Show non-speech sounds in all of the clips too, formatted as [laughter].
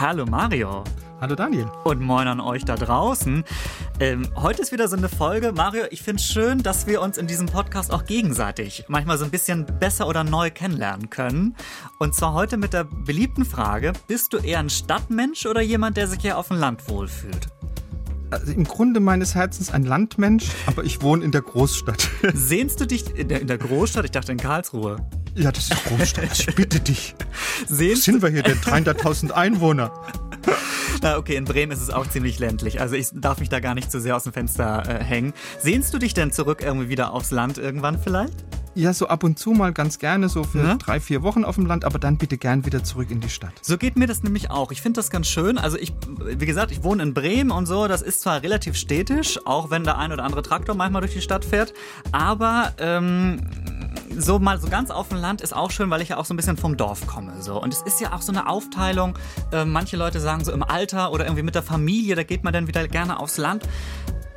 Hallo Mario. Hallo Daniel. Und moin an euch da draußen. Ähm, heute ist wieder so eine Folge. Mario, ich finde es schön, dass wir uns in diesem Podcast auch gegenseitig manchmal so ein bisschen besser oder neu kennenlernen können. Und zwar heute mit der beliebten Frage, bist du eher ein Stadtmensch oder jemand, der sich eher auf dem Land wohlfühlt? Also im Grunde meines Herzens ein Landmensch, aber ich wohne in der Großstadt. Sehnst du dich in der, in der Großstadt? Ich dachte in Karlsruhe. Ja, das ist Großstadt. Ich bitte dich. Wo sind wir hier denn? 300.000 Einwohner. Na, okay, in Bremen ist es auch ziemlich ländlich. Also ich darf mich da gar nicht zu sehr aus dem Fenster äh, hängen. Sehnst du dich denn zurück irgendwie wieder aufs Land irgendwann vielleicht? Ja, so ab und zu mal ganz gerne, so für ja? drei, vier Wochen auf dem Land, aber dann bitte gern wieder zurück in die Stadt. So geht mir das nämlich auch. Ich finde das ganz schön. Also ich, wie gesagt, ich wohne in Bremen und so. Das ist zwar relativ städtisch, auch wenn der ein oder andere Traktor manchmal durch die Stadt fährt, aber ähm, so mal so ganz auf dem Land ist auch schön, weil ich ja auch so ein bisschen vom Dorf komme. So. Und es ist ja auch so eine Aufteilung. Äh, manche Leute sagen so im Alter oder irgendwie mit der Familie, da geht man dann wieder gerne aufs Land.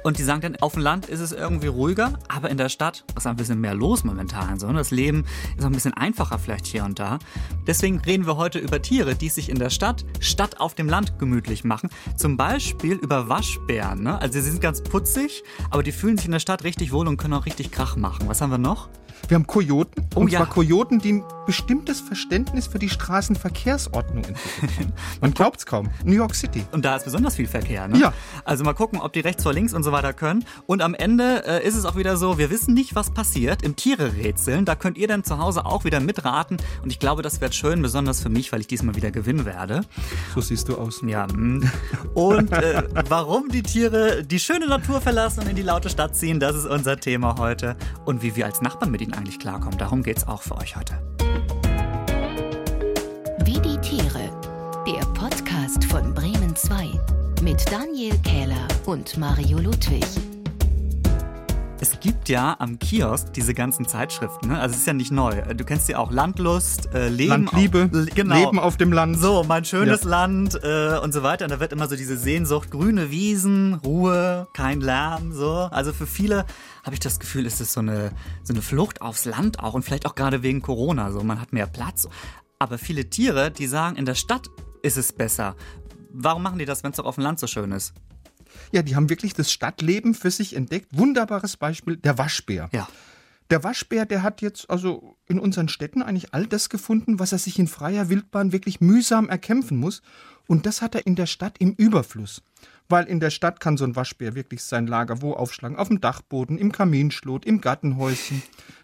Und die sagen dann, auf dem Land ist es irgendwie ruhiger, aber in der Stadt ist ein bisschen mehr los momentan. So. Das Leben ist auch ein bisschen einfacher vielleicht hier und da. Deswegen reden wir heute über Tiere, die sich in der Stadt statt auf dem Land gemütlich machen. Zum Beispiel über Waschbären. Ne? Also sie sind ganz putzig, aber die fühlen sich in der Stadt richtig wohl und können auch richtig Krach machen. Was haben wir noch? Wir haben Kojoten. Und oh, zwar ja. Kojoten, die ein bestimmtes Verständnis für die Straßenverkehrsordnung entwickeln. [laughs] Man glaubt es kaum. New York City. Und da ist besonders viel Verkehr, ne? Ja. Also mal gucken, ob die rechts vor links und so weiter können. Und am Ende äh, ist es auch wieder so, wir wissen nicht, was passiert im Tiere-Rätseln. Da könnt ihr dann zu Hause auch wieder mitraten. Und ich glaube, das wird schön, besonders für mich, weil ich diesmal wieder gewinnen werde. So siehst du aus. Ja. Mm. Und äh, warum die Tiere die schöne Natur verlassen und in die laute Stadt ziehen, das ist unser Thema heute. Und wie wir als Nachbarn mit ihnen eigentlich klarkommen. Darum geht es auch für euch heute. Wie die Tiere. Der Podcast von Bremen 2 mit Daniel Kähler und Mario Ludwig. Es gibt ja am Kiosk diese ganzen Zeitschriften. Ne? Also es ist ja nicht neu. Du kennst ja auch Landlust, äh, Leben, Landliebe, auf, genau. Leben auf dem Land. So, mein schönes ja. Land äh, und so weiter. Und da wird immer so diese Sehnsucht, grüne Wiesen, Ruhe, kein Lärm. So, also für viele habe ich das Gefühl, ist es so eine so eine Flucht aufs Land auch und vielleicht auch gerade wegen Corona. So, man hat mehr Platz. Aber viele Tiere, die sagen, in der Stadt ist es besser. Warum machen die das, wenn es doch auf dem Land so schön ist? Ja, die haben wirklich das Stadtleben für sich entdeckt. Wunderbares Beispiel, der Waschbär. Ja. Der Waschbär, der hat jetzt also in unseren Städten eigentlich all das gefunden, was er sich in freier Wildbahn wirklich mühsam erkämpfen muss. Und das hat er in der Stadt im Überfluss. Weil in der Stadt kann so ein Waschbär wirklich sein Lager wo aufschlagen? Auf dem Dachboden, im Kaminschlot, im Gartenhäuschen,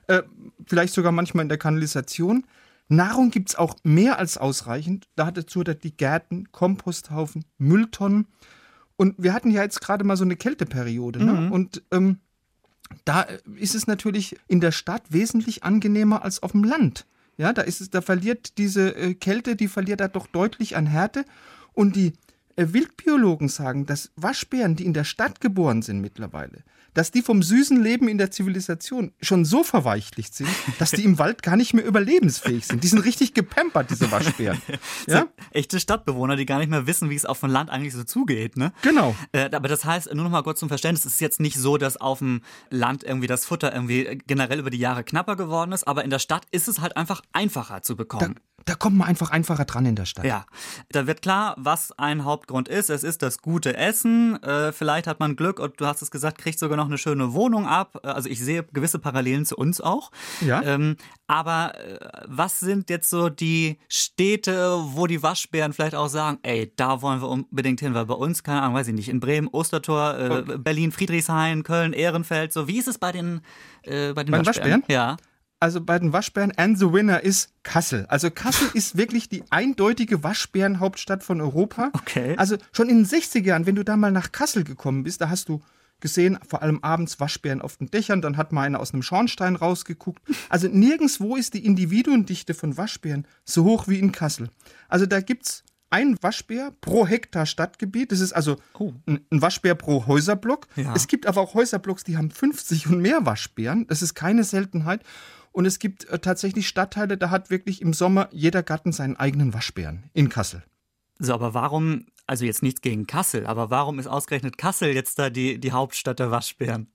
äh, vielleicht sogar manchmal in der Kanalisation. Nahrung gibt es auch mehr als ausreichend. Da hat dazu die Gärten, Komposthaufen, Mülltonnen. Und wir hatten ja jetzt gerade mal so eine Kälteperiode. Ne? Mhm. Und ähm, da ist es natürlich in der Stadt wesentlich angenehmer als auf dem Land. Ja, da ist es, da verliert diese äh, Kälte, die verliert da doch deutlich an Härte. Und die Wildbiologen sagen, dass Waschbären, die in der Stadt geboren sind mittlerweile, dass die vom süßen Leben in der Zivilisation schon so verweichlicht sind, dass die im Wald gar nicht mehr überlebensfähig sind. Die sind richtig gepampert, diese Waschbären. [laughs] Ja? echte Stadtbewohner, die gar nicht mehr wissen, wie es auf dem Land eigentlich so zugeht. Ne? Genau. Äh, aber das heißt, nur noch mal kurz zum Verständnis, es ist jetzt nicht so, dass auf dem Land irgendwie das Futter irgendwie generell über die Jahre knapper geworden ist, aber in der Stadt ist es halt einfach einfacher zu bekommen. Da da kommt man einfach einfacher dran in der Stadt. Ja, da wird klar, was ein Hauptgrund ist. Es ist das gute Essen. Äh, vielleicht hat man Glück und du hast es gesagt, kriegt sogar noch eine schöne Wohnung ab. Äh, also ich sehe gewisse Parallelen zu uns auch. Ja. Ähm, aber äh, was sind jetzt so die Städte, wo die Waschbären vielleicht auch sagen, ey, da wollen wir unbedingt hin, weil bei uns, keine Ahnung, weiß ich nicht, in Bremen, Ostertor, äh. Berlin, Friedrichshain, Köln, Ehrenfeld, so wie ist es bei den, äh, bei den Waschbären? Waschbären? Ja also bei den Waschbären, and the winner ist Kassel. Also Kassel [laughs] ist wirklich die eindeutige Waschbärenhauptstadt von Europa. Okay. Also schon in den 60er Jahren, wenn du da mal nach Kassel gekommen bist, da hast du gesehen, vor allem abends Waschbären auf den Dächern, dann hat mal einer aus einem Schornstein rausgeguckt. Also nirgendwo ist die Individuendichte von Waschbären so hoch wie in Kassel. Also da gibt's ein Waschbär pro Hektar Stadtgebiet. Das ist also oh. ein Waschbär pro Häuserblock. Ja. Es gibt aber auch Häuserblocks, die haben 50 und mehr Waschbären. Das ist keine Seltenheit. Und es gibt äh, tatsächlich Stadtteile, da hat wirklich im Sommer jeder Garten seinen eigenen Waschbären in Kassel. So, aber warum, also jetzt nichts gegen Kassel, aber warum ist ausgerechnet Kassel jetzt da die, die Hauptstadt der Waschbären?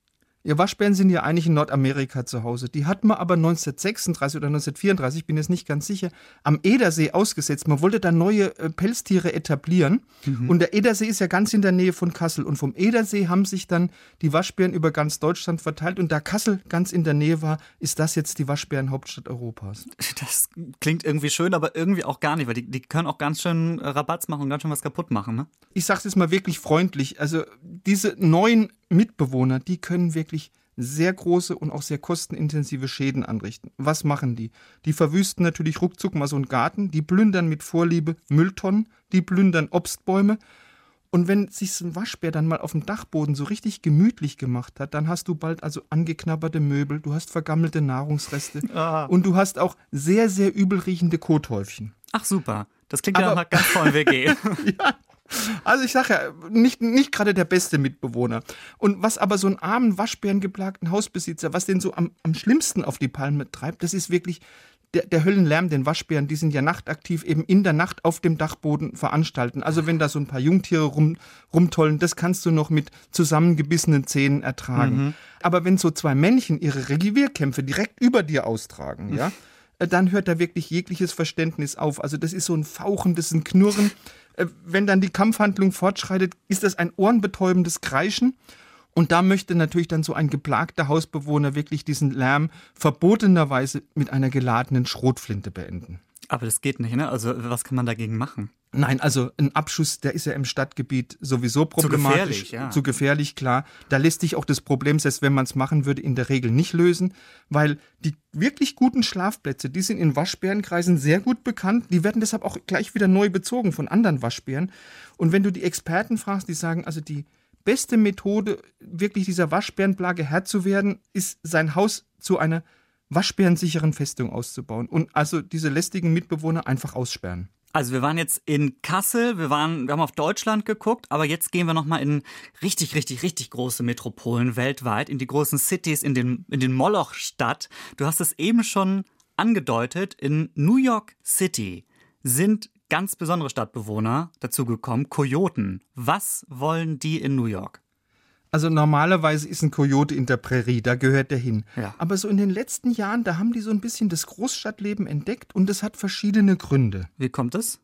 Ja, Waschbären sind ja eigentlich in Nordamerika zu Hause. Die hat man aber 1936 oder 1934, ich bin jetzt nicht ganz sicher, am Edersee ausgesetzt. Man wollte da neue äh, Pelztiere etablieren. Mhm. Und der Edersee ist ja ganz in der Nähe von Kassel. Und vom Edersee haben sich dann die Waschbären über ganz Deutschland verteilt. Und da Kassel ganz in der Nähe war, ist das jetzt die Waschbärenhauptstadt Europas. Das klingt irgendwie schön, aber irgendwie auch gar nicht, weil die, die können auch ganz schön Rabatz machen und ganz schön was kaputt machen. Ne? Ich sag's jetzt mal wirklich freundlich. Also diese neuen Mitbewohner, die können wirklich sehr große und auch sehr kostenintensive Schäden anrichten. Was machen die? Die verwüsten natürlich ruckzuck mal so einen Garten, die plündern mit Vorliebe Mülltonnen, die plündern Obstbäume. Und wenn sich so ein Waschbär dann mal auf dem Dachboden so richtig gemütlich gemacht hat, dann hast du bald also angeknabberte Möbel, du hast vergammelte Nahrungsreste [laughs] ah. und du hast auch sehr, sehr übel riechende Kothäufchen. Ach super, das klingt ja nach einer ganz tollen WG. [laughs] ja, also ich sage ja, nicht, nicht gerade der beste Mitbewohner. Und was aber so einen armen, waschbärengeplagten Hausbesitzer, was den so am, am schlimmsten auf die Palme treibt, das ist wirklich der, der Höllenlärm, den Waschbären, die sind ja nachtaktiv, eben in der Nacht auf dem Dachboden veranstalten. Also wenn da so ein paar Jungtiere rum, rumtollen, das kannst du noch mit zusammengebissenen Zähnen ertragen. Mhm. Aber wenn so zwei Männchen ihre Revierkämpfe direkt über dir austragen, ja, äh, dann hört da wirklich jegliches Verständnis auf. Also das ist so ein Fauchen, das ist ein Knurren. Äh, wenn dann die Kampfhandlung fortschreitet, ist das ein ohrenbetäubendes Kreischen. Und da möchte natürlich dann so ein geplagter Hausbewohner wirklich diesen Lärm verbotenerweise mit einer geladenen Schrotflinte beenden. Aber das geht nicht, ne? Also was kann man dagegen machen? Nein, also ein Abschuss, der ist ja im Stadtgebiet sowieso problematisch. Zu gefährlich, ja. Zu gefährlich, klar. Da lässt sich auch das Problem, selbst wenn man es machen würde, in der Regel nicht lösen, weil die wirklich guten Schlafplätze, die sind in Waschbärenkreisen sehr gut bekannt. Die werden deshalb auch gleich wieder neu bezogen von anderen Waschbären. Und wenn du die Experten fragst, die sagen, also die beste Methode, wirklich dieser Waschbärenplage Herr zu werden, ist sein Haus zu einer waschbärensicheren Festung auszubauen und also diese lästigen Mitbewohner einfach aussperren. Also wir waren jetzt in Kassel, wir waren, wir haben auf Deutschland geguckt, aber jetzt gehen wir nochmal in richtig, richtig, richtig große Metropolen weltweit, in die großen Cities, in den, in den Moloch-Stadt. Du hast es eben schon angedeutet, in New York City sind ganz besondere Stadtbewohner dazugekommen, Kojoten. Was wollen die in New York? Also normalerweise ist ein Kojote in der Prärie, da gehört der hin. Ja. Aber so in den letzten Jahren, da haben die so ein bisschen das Großstadtleben entdeckt und das hat verschiedene Gründe. Wie kommt es?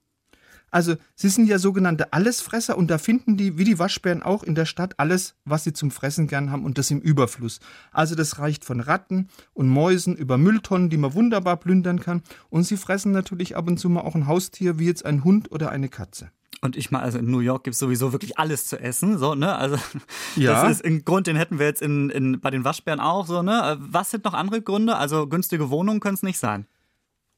Also, sie sind ja sogenannte Allesfresser und da finden die, wie die Waschbären auch in der Stadt, alles, was sie zum Fressen gern haben und das im Überfluss. Also, das reicht von Ratten und Mäusen über Mülltonnen, die man wunderbar plündern kann. Und sie fressen natürlich ab und zu mal auch ein Haustier, wie jetzt ein Hund oder eine Katze. Und ich meine, also in New York gibt es sowieso wirklich alles zu essen, so, ne? Also [laughs] ja. das ist ein Grund, den hätten wir jetzt in, in, bei den Waschbären auch, so, ne? Was sind noch andere Gründe? Also günstige Wohnungen können es nicht sein.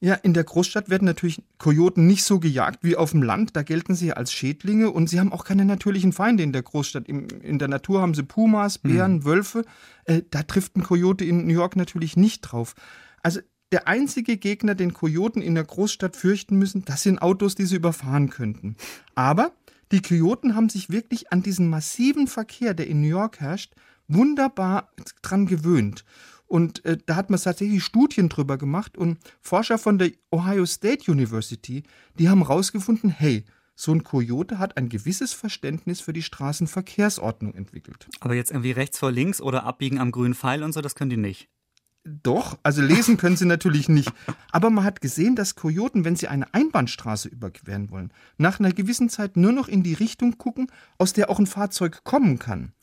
Ja, in der Großstadt werden natürlich Kojoten nicht so gejagt wie auf dem Land. Da gelten sie als Schädlinge und sie haben auch keine natürlichen Feinde in der Großstadt. in der Natur haben sie Pumas, Bären, mhm. Wölfe. Äh, da trifft ein Kojote in New York natürlich nicht drauf. Also der einzige Gegner, den Kojoten in der Großstadt fürchten müssen, das sind Autos, die sie überfahren könnten. Aber die Kojoten haben sich wirklich an diesen massiven Verkehr, der in New York herrscht, wunderbar dran gewöhnt. Und äh, da hat man tatsächlich Studien drüber gemacht und Forscher von der Ohio State University, die haben herausgefunden, hey, so ein Kojote hat ein gewisses Verständnis für die Straßenverkehrsordnung entwickelt. Aber jetzt irgendwie rechts vor links oder abbiegen am grünen Pfeil und so, das können die nicht. Doch, also lesen können sie natürlich nicht. Aber man hat gesehen, dass Kojoten, wenn sie eine Einbahnstraße überqueren wollen, nach einer gewissen Zeit nur noch in die Richtung gucken, aus der auch ein Fahrzeug kommen kann.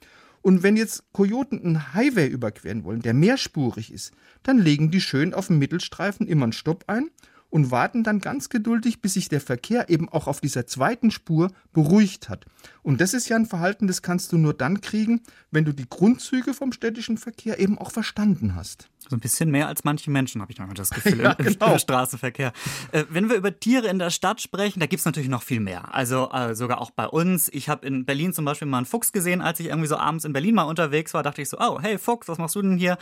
Und wenn jetzt Kojoten einen Highway überqueren wollen, der mehrspurig ist, dann legen die schön auf dem Mittelstreifen immer einen Stopp ein und warten dann ganz geduldig, bis sich der Verkehr eben auch auf dieser zweiten Spur beruhigt hat. Und das ist ja ein Verhalten, das kannst du nur dann kriegen, wenn du die Grundzüge vom städtischen Verkehr eben auch verstanden hast. So ein bisschen mehr als manche Menschen, habe ich manchmal das [laughs] Gefühl, ja, im, genau. im Straßenverkehr. Äh, wenn wir über Tiere in der Stadt sprechen, da gibt es natürlich noch viel mehr. Also äh, sogar auch bei uns. Ich habe in Berlin zum Beispiel mal einen Fuchs gesehen, als ich irgendwie so abends in Berlin mal unterwegs war, dachte ich so, oh, hey Fuchs, was machst du denn hier?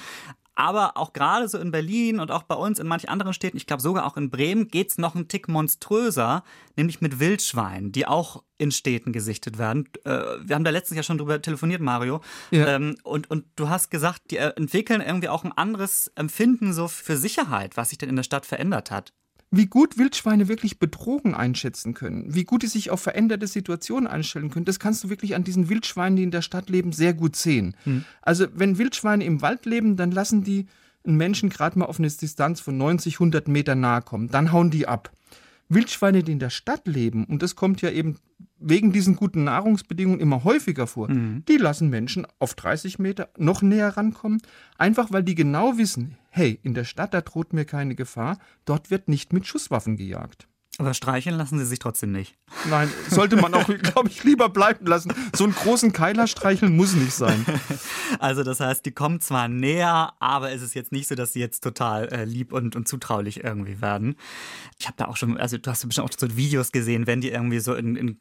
Aber auch gerade so in Berlin und auch bei uns in manchen anderen Städten, ich glaube sogar auch in Bremen, geht es noch einen Tick monströser, nämlich mit Wildschweinen, die auch in Städten gesichtet werden. Äh, wir haben da letztens ja schon drüber telefoniert, Mario. Ja. Ähm, und, und du hast gesagt, die entwickeln irgendwie auch ein anderes Empfinden so für Sicherheit, was sich denn in der Stadt verändert hat. Wie gut Wildschweine wirklich Bedrohungen einschätzen können, wie gut die sich auf veränderte Situationen einstellen können, das kannst du wirklich an diesen Wildschweinen, die in der Stadt leben, sehr gut sehen. Hm. Also wenn Wildschweine im Wald leben, dann lassen die einen Menschen gerade mal auf eine Distanz von 90, 100 Meter nahe kommen, dann hauen die ab. Wildschweine, die in der Stadt leben, und das kommt ja eben wegen diesen guten Nahrungsbedingungen immer häufiger vor, mhm. die lassen Menschen auf 30 Meter noch näher rankommen, einfach weil die genau wissen, hey, in der Stadt, da droht mir keine Gefahr, dort wird nicht mit Schusswaffen gejagt. Aber streicheln lassen sie sich trotzdem nicht. Nein, sollte man auch, [laughs] glaube ich, lieber bleiben lassen. So einen großen Keiler streicheln muss nicht sein. [laughs] Also das heißt, die kommen zwar näher, aber es ist jetzt nicht so, dass sie jetzt total äh, lieb und, und zutraulich irgendwie werden. Ich habe da auch schon, also du hast bestimmt auch so Videos gesehen, wenn die irgendwie so in, in,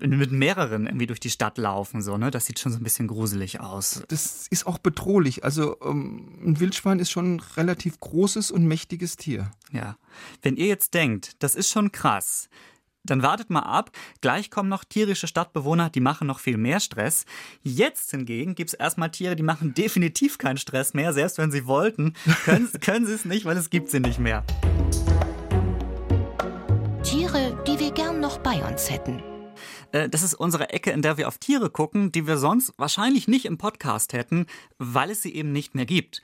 in, mit mehreren irgendwie durch die Stadt laufen, so, ne? Das sieht schon so ein bisschen gruselig aus. Das ist auch bedrohlich. Also ähm, ein Wildschwein ist schon ein relativ großes und mächtiges Tier. Ja. Wenn ihr jetzt denkt, das ist schon krass, dann wartet mal ab. Gleich kommen noch tierische Stadtbewohner, die machen noch viel mehr Stress. Jetzt hingegen gibt es erstmal Tiere, die machen [laughs] definitiv keinen Stress mehr. Selbst wenn sie wollten, können, [laughs] können sie es nicht, weil es gibt sie nicht mehr. Tiere, die wir gern noch bei uns hätten. Äh, das ist unsere Ecke, in der wir auf Tiere gucken, die wir sonst wahrscheinlich nicht im Podcast hätten, weil es sie eben nicht mehr gibt.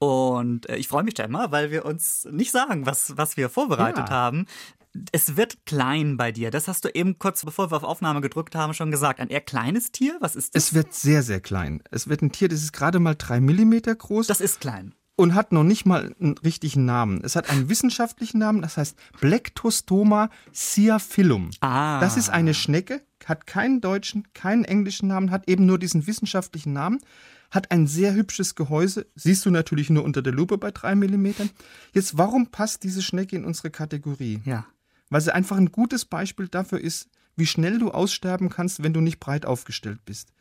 Und äh, ich freue mich da immer, weil wir uns nicht sagen, was, was wir vorbereitet ja. haben. Es wird klein bei dir. Das hast du eben kurz bevor wir auf Aufnahme gedrückt haben schon gesagt. Ein eher kleines Tier? Was ist das? Es wird sehr, sehr klein. Es wird ein Tier, das ist gerade mal drei Millimeter groß. Das ist klein. Und hat noch nicht mal einen richtigen Namen. Es hat einen wissenschaftlichen Namen, das heißt Blectostoma ciaphyllum. Ah. Das ist eine Schnecke, hat keinen deutschen, keinen englischen Namen, hat eben nur diesen wissenschaftlichen Namen hat ein sehr hübsches Gehäuse, siehst du natürlich nur unter der Lupe bei drei Millimetern. Jetzt, warum passt diese Schnecke in unsere Kategorie? Ja. Weil sie einfach ein gutes Beispiel dafür ist, wie schnell du aussterben kannst, wenn du nicht breit aufgestellt bist.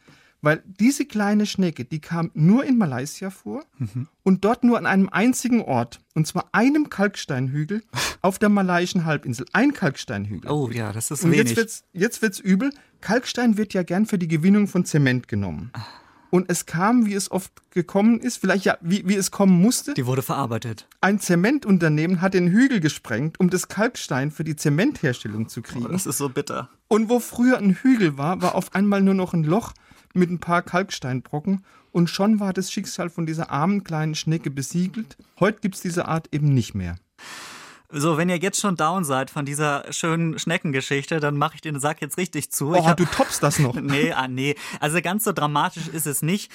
Weil diese kleine Schnecke, die kam nur in Malaysia vor mhm. und dort nur an einem einzigen Ort, und zwar einem Kalksteinhügel [laughs] auf der malaiischen Halbinsel. Ein Kalksteinhügel. Oh ja, das ist und wenig. Jetzt wird's, jetzt wird's übel. Kalkstein wird ja gern für die Gewinnung von Zement genommen. Ach. Und es kam, wie es oft gekommen ist, vielleicht ja, wie, wie es kommen musste. Die wurde verarbeitet. Ein Zementunternehmen hat den Hügel gesprengt, um das Kalkstein für die Zementherstellung zu kriegen. Oh, das ist so bitter. Und wo früher ein Hügel war, war auf einmal nur noch ein Loch mit ein paar Kalksteinbrocken. Und schon war das Schicksal von dieser armen kleinen Schnecke besiegelt. Heute gibt es diese Art eben nicht mehr. So, wenn ihr jetzt schon down seid von dieser schönen Schneckengeschichte, dann mache ich den Sack jetzt richtig zu. Oh, hab, du toppst das noch. [laughs] nee, ah, nee. Also ganz so dramatisch ist es nicht.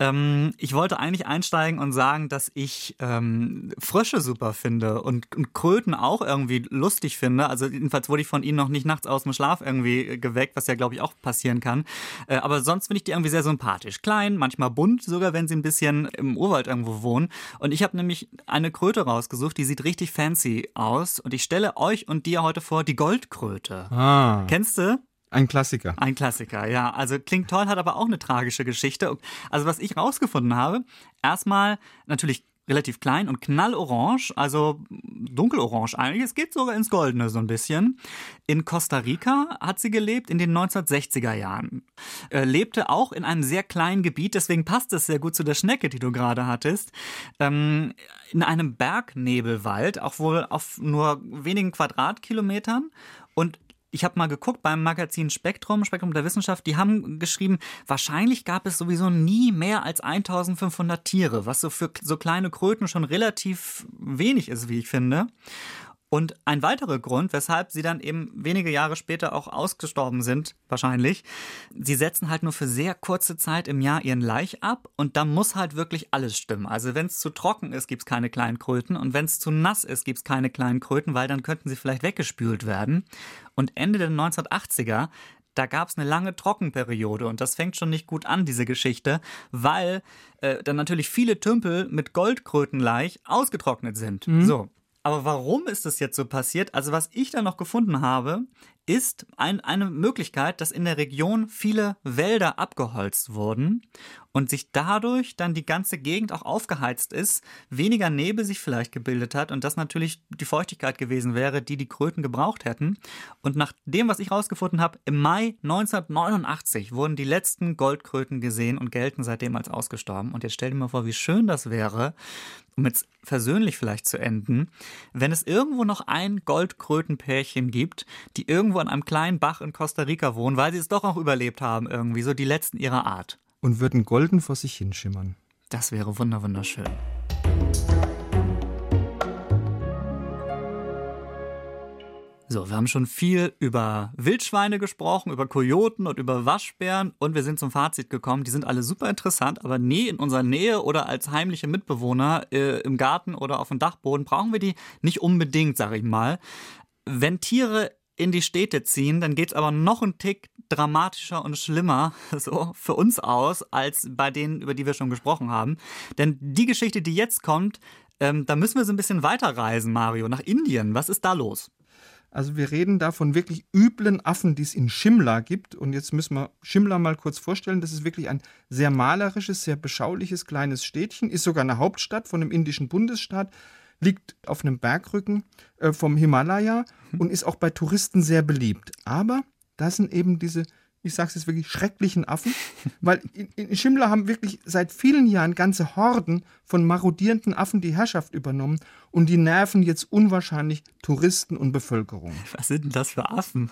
Ähm, ich wollte eigentlich einsteigen und sagen, dass ich ähm, Frösche super finde und, und, Kröten auch irgendwie lustig finde. Also jedenfalls wurde ich von ihnen noch nicht nachts aus dem Schlaf irgendwie geweckt, was ja glaube ich auch passieren kann. Äh, aber sonst finde ich die irgendwie sehr sympathisch. Klein, manchmal bunt, sogar wenn sie ein bisschen im Urwald irgendwo wohnen. Und ich habe nämlich eine Kröte rausgesucht, die sieht richtig fancy aus. Und ich stelle euch und dir heute vor die Goldkröte. Ah. Kennst du? Ein Klassiker. Ein Klassiker, ja. Also klingt toll, hat aber auch eine tragische Geschichte. Also was ich rausgefunden habe, erstmal natürlich relativ klein und knallorange, also dunkelorange eigentlich. Es geht sogar ins Goldene so ein bisschen. In Costa Rica hat sie gelebt in den 1960er Jahren. Äh, lebte auch in einem sehr kleinen Gebiet, deswegen passt es sehr gut zu der Schnecke, die du gerade hattest. Ähm, in einem Bergnebelwald, auch wohl auf nur wenigen Quadratkilometern. Und ich habe mal geguckt beim Magazin Spektrum, Spektrum der Wissenschaft, die haben geschrieben, wahrscheinlich gab es sowieso nie mehr als 1500 Tiere, was so für so kleine Kröten schon relativ wenig ist, wie ich finde. Und ein weiterer Grund, weshalb sie dann eben wenige Jahre später auch ausgestorben sind, wahrscheinlich, sie setzen halt nur für sehr kurze Zeit im Jahr ihren Laich ab und da muss halt wirklich alles stimmen. Also wenn es zu trocken ist, gibt's keine kleinen Kröten und wenn es zu nass ist, gibt's keine kleinen Kröten, weil dann könnten sie vielleicht weggespült werden. Und Ende der 1980er da gab es eine lange Trockenperiode und das fängt schon nicht gut an, diese Geschichte, weil äh, dann natürlich viele Tümpel mit Goldkrötenlaich ausgetrocknet sind. Mhm. So, aber warum ist das jetzt so passiert? Also was ich da noch gefunden habe, ist ein, eine Möglichkeit, dass in der Region viele Wälder abgeholzt wurden und sich dadurch dann die ganze Gegend auch aufgeheizt ist, weniger Nebel sich vielleicht gebildet hat und das natürlich die Feuchtigkeit gewesen wäre, die die Kröten gebraucht hätten. Und nach dem, was ich rausgefunden habe, im Mai 1989 wurden die letzten Goldkröten gesehen und gelten seitdem als ausgestorben. Und jetzt stell dir mal vor, wie schön das wäre, um jetzt versöhnlich vielleicht zu enden, wenn es irgendwo noch ein Goldkrötenpärchen gibt, die irgendwo an einem kleinen Bach in Costa Rica wohnen, weil sie es doch auch überlebt haben, irgendwie so die letzten ihrer Art. Und würden golden vor sich hinschimmern. Das wäre wunderschön. So, wir haben schon viel über Wildschweine gesprochen, über Kojoten und über Waschbären und wir sind zum Fazit gekommen. Die sind alle super interessant, aber nie in unserer Nähe oder als heimliche Mitbewohner äh, im Garten oder auf dem Dachboden brauchen wir die nicht unbedingt, sag ich mal. Wenn Tiere in die Städte ziehen, dann geht's aber noch einen Tick dramatischer und schlimmer [laughs] so für uns aus als bei denen, über die wir schon gesprochen haben. Denn die Geschichte, die jetzt kommt, ähm, da müssen wir so ein bisschen weiterreisen, Mario, nach Indien. Was ist da los? Also wir reden da von wirklich üblen Affen, die es in Shimla gibt. Und jetzt müssen wir Shimla mal kurz vorstellen. Das ist wirklich ein sehr malerisches, sehr beschauliches kleines Städtchen, ist sogar eine Hauptstadt von einem indischen Bundesstaat, liegt auf einem Bergrücken äh, vom Himalaya und ist auch bei Touristen sehr beliebt. Aber da sind eben diese ich sage es jetzt wirklich, schrecklichen Affen, weil in, in Schimmler haben wirklich seit vielen Jahren ganze Horden von marodierenden Affen die Herrschaft übernommen und die nerven jetzt unwahrscheinlich Touristen und Bevölkerung. Was sind denn das für Affen?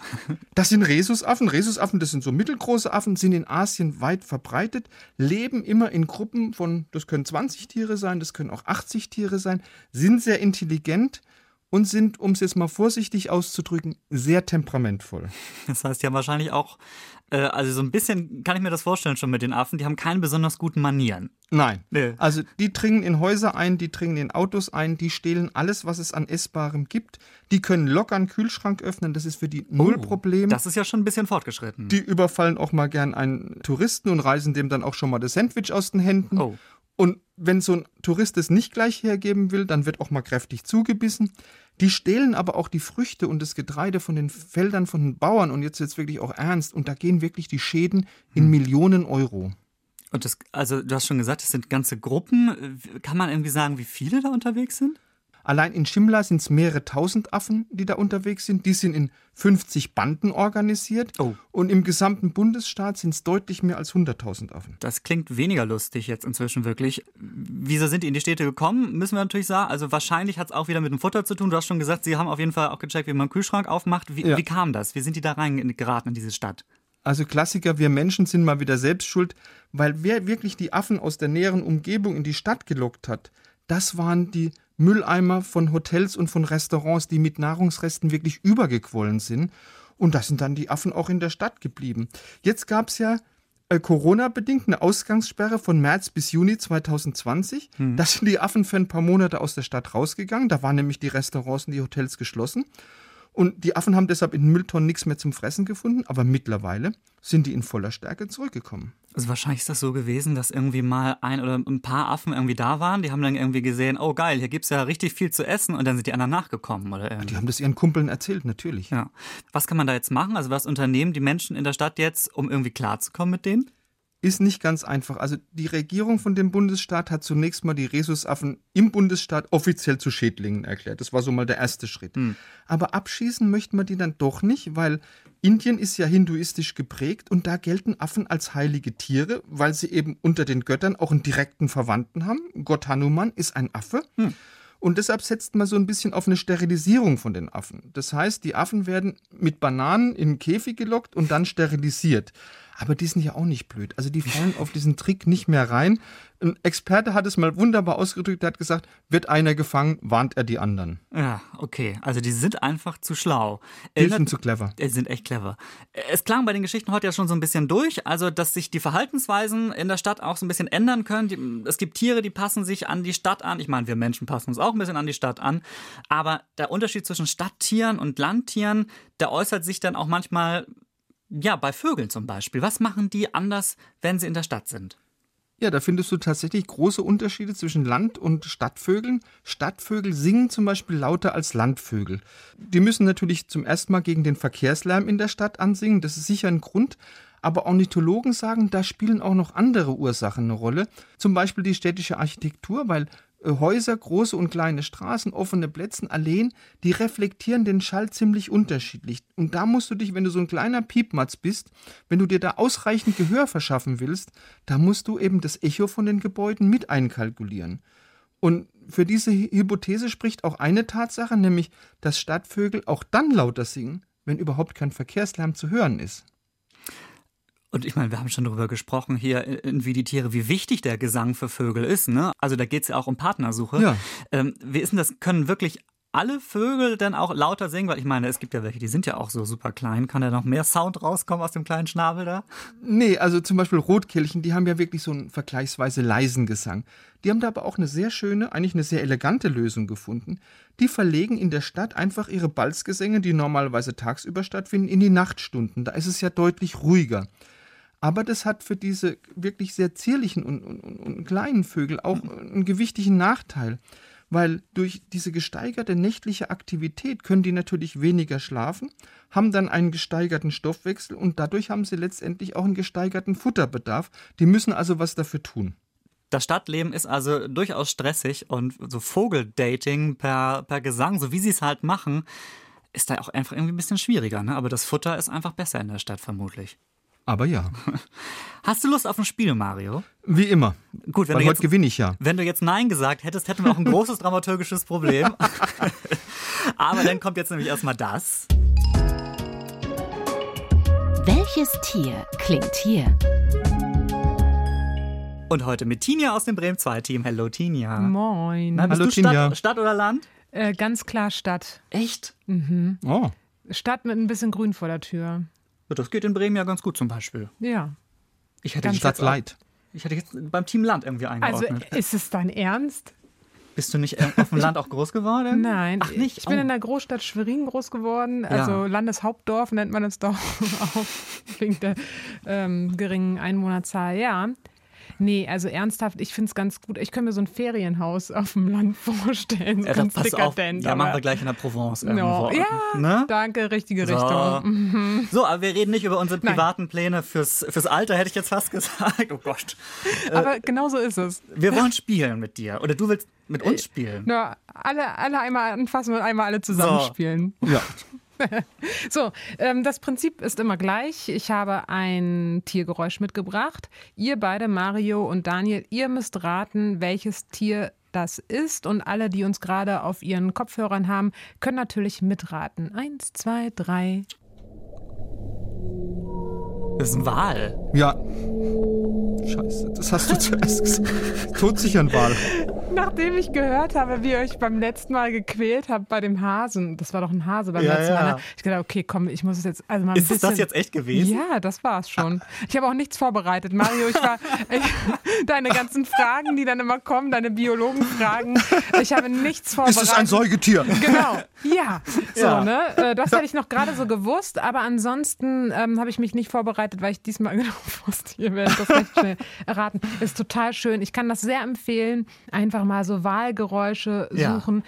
Das sind Rhesusaffen. Rhesusaffen, das sind so mittelgroße Affen, sind in Asien weit verbreitet, leben immer in Gruppen von, das können 20 Tiere sein, das können auch 80 Tiere sein, sind sehr intelligent, und sind, um es jetzt mal vorsichtig auszudrücken, sehr temperamentvoll. [laughs] Das heißt ja wahrscheinlich auch, äh, also so ein bisschen kann ich mir das vorstellen schon mit den Affen, die haben keine besonders guten Manieren. Nein. Nee. Also die dringen in Häuser ein, die dringen in Autos ein, die stehlen alles, was es an Essbarem gibt. Die können locker einen Kühlschrank öffnen, das ist für die null oh, Problem. Das ist ja schon ein bisschen fortgeschritten. Die überfallen auch mal gern einen Touristen und reißen dem dann auch schon mal das Sandwich aus den Händen. Oh. Und wenn so ein Tourist es nicht gleich hergeben will, dann wird auch mal kräftig zugebissen. Die stehlen aber auch die Früchte und das Getreide von den Feldern von den Bauern und jetzt jetzt wirklich auch ernst und da gehen wirklich die Schäden in hm. Millionen Euro. Und das, also du hast schon gesagt, es sind ganze Gruppen. Kann man irgendwie sagen, wie viele da unterwegs sind? Allein in Shimla sind es mehrere tausend Affen, die da unterwegs sind. Die sind in 50 Banden organisiert. Oh. Und im gesamten Bundesstaat sind es deutlich mehr als 100.000 Affen. Das klingt weniger lustig jetzt inzwischen wirklich. Wieso sind die in die Städte gekommen, müssen wir natürlich sagen. Also wahrscheinlich hat es auch wieder mit dem Futter zu tun. Du hast schon gesagt, sie haben auf jeden Fall auch gecheckt, wie man einen Kühlschrank aufmacht. Wie, ja. wie kam das? Wie sind die da reingeraten in diese Stadt? Also Klassiker, wir Menschen sind mal wieder selbst schuld, weil wer wirklich die Affen aus der näheren Umgebung in die Stadt gelockt hat, das waren die Mülleimer von Hotels und von Restaurants, die mit Nahrungsresten wirklich übergequollen sind. Und da sind dann die Affen auch in der Stadt geblieben. Jetzt gab es ja äh, Corona-bedingt eine Ausgangssperre von März bis Juni 2020. Hm. Da sind die Affen für ein paar Monate aus der Stadt rausgegangen. Da waren nämlich die Restaurants und die Hotels geschlossen. Und die Affen haben deshalb in den Mülltonnen nichts mehr zum Fressen gefunden, aber mittlerweile sind die in voller Stärke zurückgekommen. Also wahrscheinlich ist das so gewesen, dass irgendwie mal ein oder ein paar Affen irgendwie da waren, die haben dann irgendwie gesehen, oh geil, hier gibt's ja richtig viel zu essen und dann sind die anderen nachgekommen oder irgendwie. Die haben das ihren Kumpeln erzählt, natürlich. Ja. Was kann man da jetzt machen? Also was unternehmen die Menschen in der Stadt jetzt, um irgendwie klarzukommen mit denen? Ist nicht ganz einfach. Also die Regierung von dem Bundesstaat hat zunächst mal die Rhesusaffen im Bundesstaat offiziell zu Schädlingen erklärt. Das war so mal der erste Schritt. Hm. Aber abschießen möchte man die dann doch nicht, weil Indien ist ja hinduistisch geprägt und da gelten Affen als heilige Tiere, weil sie eben unter den Göttern auch einen direkten Verwandten haben. Gott Hanuman ist ein Affe. Hm. Und deshalb setzt man so ein bisschen auf eine Sterilisierung von den Affen. Das heißt, die Affen werden mit Bananen in den Käfig gelockt und dann sterilisiert. Aber die sind ja auch nicht blöd. Also die fallen [laughs] auf diesen Trick nicht mehr rein. Ein Experte hat es mal wunderbar ausgedrückt, der hat gesagt, wird einer gefangen, warnt er die anderen. Ja, okay. Also die sind einfach zu schlau. Die Erinnert, sind zu clever. Die sind echt clever. Es klang bei den Geschichten heute ja schon so ein bisschen durch, also dass sich die Verhaltensweisen in der Stadt auch so ein bisschen ändern können. Es gibt Tiere, die passen sich an die Stadt an. Ich meine, wir Menschen passen uns auch ein bisschen an die Stadt an. Aber der Unterschied zwischen Stadttieren und Landtieren, der äußert sich dann auch manchmal ja, bei Vögeln zum Beispiel. Was machen die anders, wenn sie in der Stadt sind? Ja, da findest du tatsächlich große Unterschiede zwischen Land- und Stadtvögeln. Stadtvögel singen zum Beispiel lauter als Landvögel. Die müssen natürlich zum ersten Mal gegen den Verkehrslärm in der Stadt ansingen. Das ist sicher ein Grund. Aber Ornithologen sagen, da spielen auch noch andere Ursachen eine Rolle. Zum Beispiel die städtische Architektur, weil Häuser, große und kleine Straßen, offene Plätzen, Alleen, die reflektieren den Schall ziemlich unterschiedlich. Und da musst du dich, wenn du so ein kleiner Piepmatz bist, wenn du dir da ausreichend Gehör verschaffen willst, da musst du eben das Echo von den Gebäuden mit einkalkulieren. Und für diese Hypothese spricht auch eine Tatsache, nämlich, dass Stadtvögel auch dann lauter singen, wenn überhaupt kein Verkehrslärm zu hören ist. Und ich meine, wir haben schon darüber gesprochen hier in Wie die Tiere, wie wichtig der Gesang für Vögel ist. Ne? Also da geht es ja auch um Partnersuche. Ja. Ähm, wie ist denn das? Können wirklich alle Vögel dann auch lauter singen? Weil ich meine, es gibt ja welche, die sind ja auch so super klein. Kann da noch mehr Sound rauskommen aus dem kleinen Schnabel da? Nee, also zum Beispiel Rotkehlchen, die haben ja wirklich so einen vergleichsweise leisen Gesang. Die haben da aber auch eine sehr schöne, eigentlich eine sehr elegante Lösung gefunden. Die verlegen in der Stadt einfach ihre Balzgesänge, die normalerweise tagsüber stattfinden, in die Nachtstunden. Da ist es ja deutlich ruhiger. Aber das hat für diese wirklich sehr zierlichen und, und, und kleinen Vögel auch einen gewichtigen Nachteil. Weil durch diese gesteigerte nächtliche Aktivität können die natürlich weniger schlafen, haben dann einen gesteigerten Stoffwechsel und dadurch haben sie letztendlich auch einen gesteigerten Futterbedarf. Die müssen also was dafür tun. Das Stadtleben ist also durchaus stressig und so Vogeldating per, per Gesang, so wie sie es halt machen, ist da auch einfach irgendwie ein bisschen schwieriger. Ne? Aber das Futter ist einfach besser in der Stadt vermutlich. Aber ja. Hast du Lust auf ein Spiel, Mario? Wie immer. Gut, wenn Weil du heute jetzt, gewinne ich ja. wenn du jetzt Nein gesagt hättest, hätten wir auch ein großes dramaturgisches Problem. [laughs] Aber dann kommt jetzt nämlich erstmal das. Welches Tier klingt hier? Und heute mit Tinja aus dem Bremen 2 Team. Hello, Tinja. Moin. Na, bist Hallo, du Stadt, Tinja. Stadt oder Land? Äh, ganz klar Stadt. Echt? Oh. Stadt mit ein bisschen Grün vor der Tür. Ja, Das geht in Bremen ja ganz gut zum Beispiel. Ja. Ich hätte, Ganz jetzt, Stadt Leid. ich hätte jetzt beim Team Land irgendwie Also eingeordnet. ist es dein Ernst? Bist du nicht äh, auf dem Land auch groß geworden? Nein. Ach nicht? Ich bin Oh. in der Großstadt Schwerin groß geworden. Also Landeshauptdorf nennt man es doch [laughs] auch wegen der ähm, geringen Einwohnerzahl. Ja. Nee, also ernsthaft, ich finde es ganz gut. Ich könnte mir so ein Ferienhaus auf dem Land [laughs] vorstellen. So Ja, ganz pass auf, dekadent. ja, machen wir gleich in der Provence No. irgendwo. Ja, Ne? danke, richtige So. Richtung. so, aber wir reden nicht über unsere Nein. privaten Pläne fürs, fürs Alter, hätte ich jetzt fast [laughs] gesagt. Oh Gott. Aber genau so ist es. Wir wollen spielen mit dir. Oder du willst mit uns spielen. Na, alle, alle einmal anfassen und einmal alle zusammenspielen. Ja. [laughs] So, ähm, das Prinzip ist immer gleich. Ich habe ein Tiergeräusch mitgebracht. Ihr beide, Mario und Daniel, ihr müsst raten, welches Tier das ist. Und alle, die uns gerade auf ihren Kopfhörern haben, können natürlich mitraten. Eins, zwei, drei. Das ist ein Wal. Ja. Scheiße, das hast du [laughs] zuerst gesagt. Todsicher ein Wal. Nachdem ich gehört habe, wie ihr euch beim letzten Mal gequält habt bei dem Hasen, das war doch ein Hase beim Ja, letzten Mal, ja. ne? ich gedacht, okay, komm, ich muss es jetzt also mal ein Ist es bisschen... das jetzt echt gewesen? Ja, das war's schon. Ich habe auch nichts vorbereitet. Mario, ich war ich, [laughs] deine ganzen Fragen, die dann immer kommen, deine Biologenfragen, ich habe nichts vorbereitet. Ist es ein Säugetier? Genau, ja. [laughs] So, Ja. ne? Äh, Das hätte ich noch gerade so gewusst, aber ansonsten ähm, habe ich mich nicht vorbereitet, weil ich diesmal [laughs] genau wusste, ihr werdet das recht schnell erraten. Ist total schön. Ich kann das sehr empfehlen. Einfach mal so Wahlgeräusche Ja. suchen.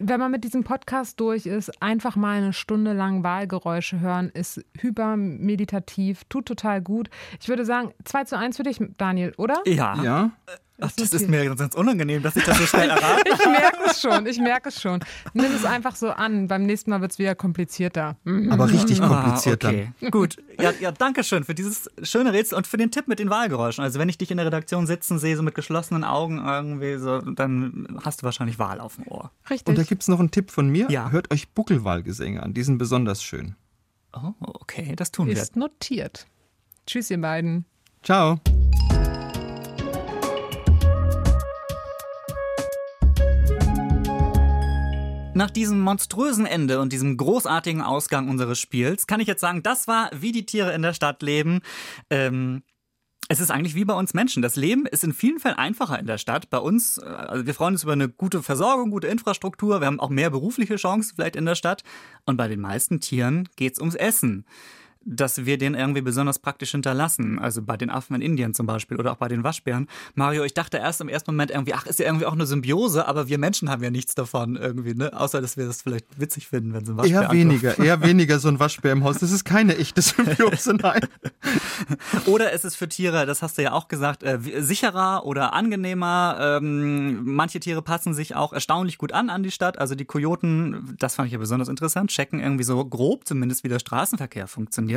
Wenn man mit diesem Podcast durch ist, einfach mal eine Stunde lang Wahlgeräusche hören, ist hypermeditativ, tut total gut. Ich würde sagen, 2 zu 1 für dich, Daniel, oder? Ja. Ja. Ach, das ist mir ganz unangenehm, dass ich das so schnell errate. [laughs] Ich merke es schon, ich merke es schon. Nimm es einfach so an. Beim nächsten Mal wird es wieder komplizierter. Mhm. Aber richtig kompliziert ah, okay. Gut. Ja, ja, danke schön für dieses schöne Rätsel und für den Tipp mit den Wahlgeräuschen. Also wenn ich dich in der Redaktion sitzen sehe, so mit geschlossenen Augen irgendwie so, dann hast du wahrscheinlich Wahl auf dem Ohr. Richtig. Und da gibt es noch einen Tipp von mir. Ja. Hört euch Buckelwalgesänge an. Die sind besonders schön. Oh, okay, das tun wir. ist notiert. Tschüss, ihr beiden. Ciao. Nach diesem monströsen Ende und diesem großartigen Ausgang unseres Spiels kann ich jetzt sagen, das war, wie die Tiere in der Stadt leben. Ähm, es ist eigentlich wie bei uns Menschen. Das Leben ist in vielen Fällen einfacher in der Stadt. Bei uns, äh, also wir freuen uns über eine gute Versorgung, gute Infrastruktur. Wir haben auch mehr berufliche Chancen vielleicht in der Stadt. Und bei den meisten Tieren geht's ums Essen. Dass wir den irgendwie besonders praktisch hinterlassen. Also bei den Affen in Indien zum Beispiel oder auch bei den Waschbären. Mario, ich dachte erst im ersten Moment irgendwie, ach, ist ja irgendwie auch eine Symbiose, aber wir Menschen haben ja nichts davon irgendwie, ne? Außer, dass wir das vielleicht witzig finden, wenn so ein Waschbär Eher weniger, ankommt. [laughs] eher weniger so ein Waschbär im Haus. Das ist keine echte Symbiose, [laughs] nein. oder es ist für Tiere, das hast du ja auch gesagt, äh, sicherer oder angenehmer. Ähm, manche Tiere passen sich auch erstaunlich gut an an die Stadt. Also die Kojoten, das fand ich ja besonders interessant, checken irgendwie so grob zumindest, wie der Straßenverkehr funktioniert.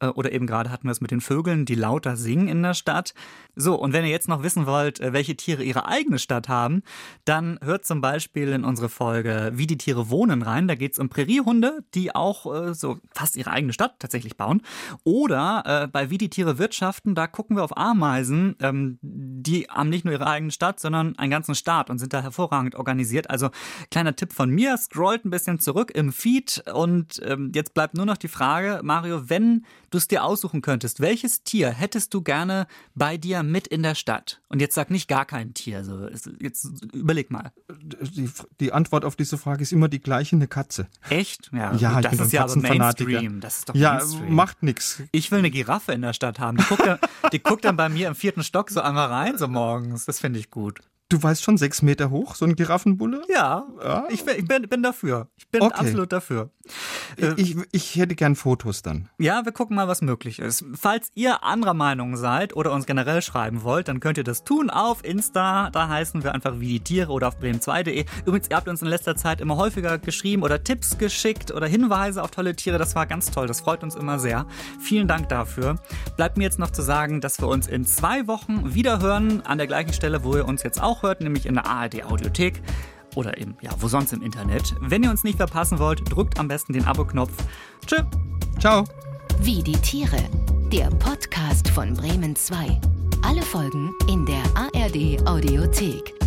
Äh, oder eben gerade hatten wir es mit den Vögeln, die lauter singen in der Stadt. So, und wenn ihr jetzt noch wissen wollt, äh, welche Tiere ihre eigene Stadt haben, dann hört zum Beispiel in unsere Folge Wie die Tiere wohnen rein. Da geht es um Präriehunde, die auch äh, so fast ihre eigene Stadt tatsächlich bauen. Oder bei Wie die Tiere wirtschaften, da gucken wir auf Ameisen, ähm, die haben nicht nur ihre eigene Stadt, sondern einen ganzen Staat und sind da hervorragend organisiert. Also kleiner Tipp von mir, scrollt ein bisschen zurück im Feed und ähm, jetzt bleibt nur noch die Frage, Mario, wenn du es dir aussuchen könntest, welches Tier hättest du gerne bei dir mit in der Stadt? Und jetzt sag nicht gar kein Tier, also jetzt überleg mal. Die, die Antwort auf diese Frage ist immer die gleiche, eine Katze. Echt? Ja, ja das ist ja aber Mainstream. Das ist doch ja, Mainstream. macht nichts. Ich will eine Giraffe in der Stadt haben. Die guckt, dann, [laughs] die guckt dann bei mir im vierten Stock so einmal rein, so morgens. Das finde ich gut. Du weißt schon, sechs Meter hoch, so ein Giraffenbulle? Ja, ja. Ich, ich bin, bin, dafür. Ich bin okay. absolut dafür. Äh, ich, ich hätte gern Fotos dann. Ja, wir gucken mal, was möglich ist. Falls ihr anderer Meinung seid oder uns generell schreiben wollt, dann könnt ihr das tun auf Insta. Da heißen wir einfach wie die Tiere oder auf bremen2.de. Übrigens, ihr habt uns in letzter Zeit immer häufiger geschrieben oder Tipps geschickt oder Hinweise auf tolle Tiere. Das war ganz toll. Das freut uns immer sehr. Vielen Dank dafür. Bleibt mir jetzt noch zu sagen, dass wir uns in zwei Wochen wieder hören an der gleichen Stelle, wo ihr uns jetzt auch hört, nämlich in der ARD Audiothek oder eben, ja, wo sonst im Internet. Wenn ihr uns nicht verpassen wollt, drückt am besten den Abo-Knopf. Tschö. Ciao. Wie die Tiere. Der Podcast von Bremen 2. Alle Folgen in der ARD Audiothek.